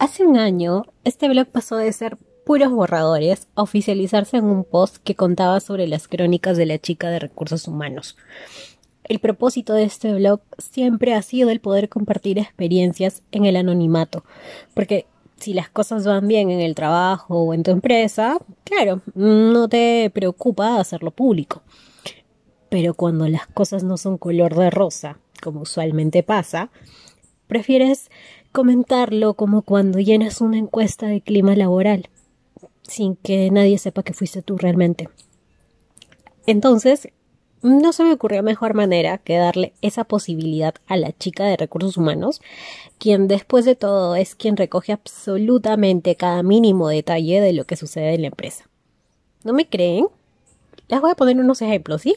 Hace un año, este blog pasó de ser puros borradores a oficializarse en un post que contaba sobre las crónicas de la chica de recursos humanos. El propósito de este blog siempre ha sido el poder compartir experiencias en el anonimato, porque si las cosas van bien en el trabajo o en tu empresa, claro, no te preocupa hacerlo público. Pero cuando las cosas no son color de rosa, como usualmente pasa, prefieres comentarlo como cuando llenas una encuesta de clima laboral, sin que nadie sepa que fuiste tú realmente. Entonces, no se me ocurrió mejor manera que darle esa posibilidad a la chica de recursos humanos, quien después de todo es quien recoge absolutamente cada mínimo detalle de lo que sucede en la empresa. ¿No me creen? Les voy a poner unos ejemplos, ¿sí?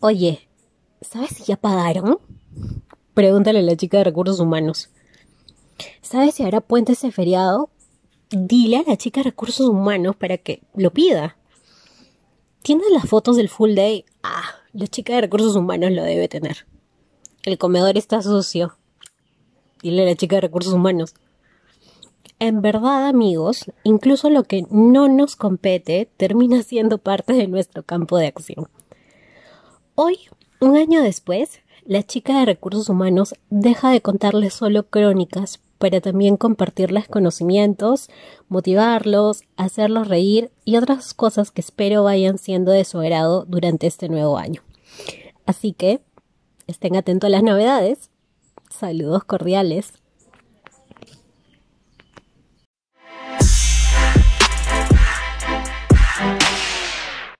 Oye, ¿sabes si ya pagaron? Pregúntale a la chica de recursos humanos. ¿Sabes si habrá puente ese feriado? Dile a la chica de recursos humanos para que lo pida. ¿Tienes las fotos del full day? Ah, la chica de recursos humanos lo debe tener. El comedor está sucio. Dile a la chica de recursos humanos. En verdad, amigos, incluso lo que no nos compete termina siendo parte de nuestro campo de acción. Hoy, un año después, la chica de recursos humanos deja de contarles solo crónicas para también compartirles conocimientos, motivarlos, hacerlos reír y otras cosas que espero vayan siendo de su agrado durante este nuevo año. Así que estén atentos a las novedades. Saludos cordiales.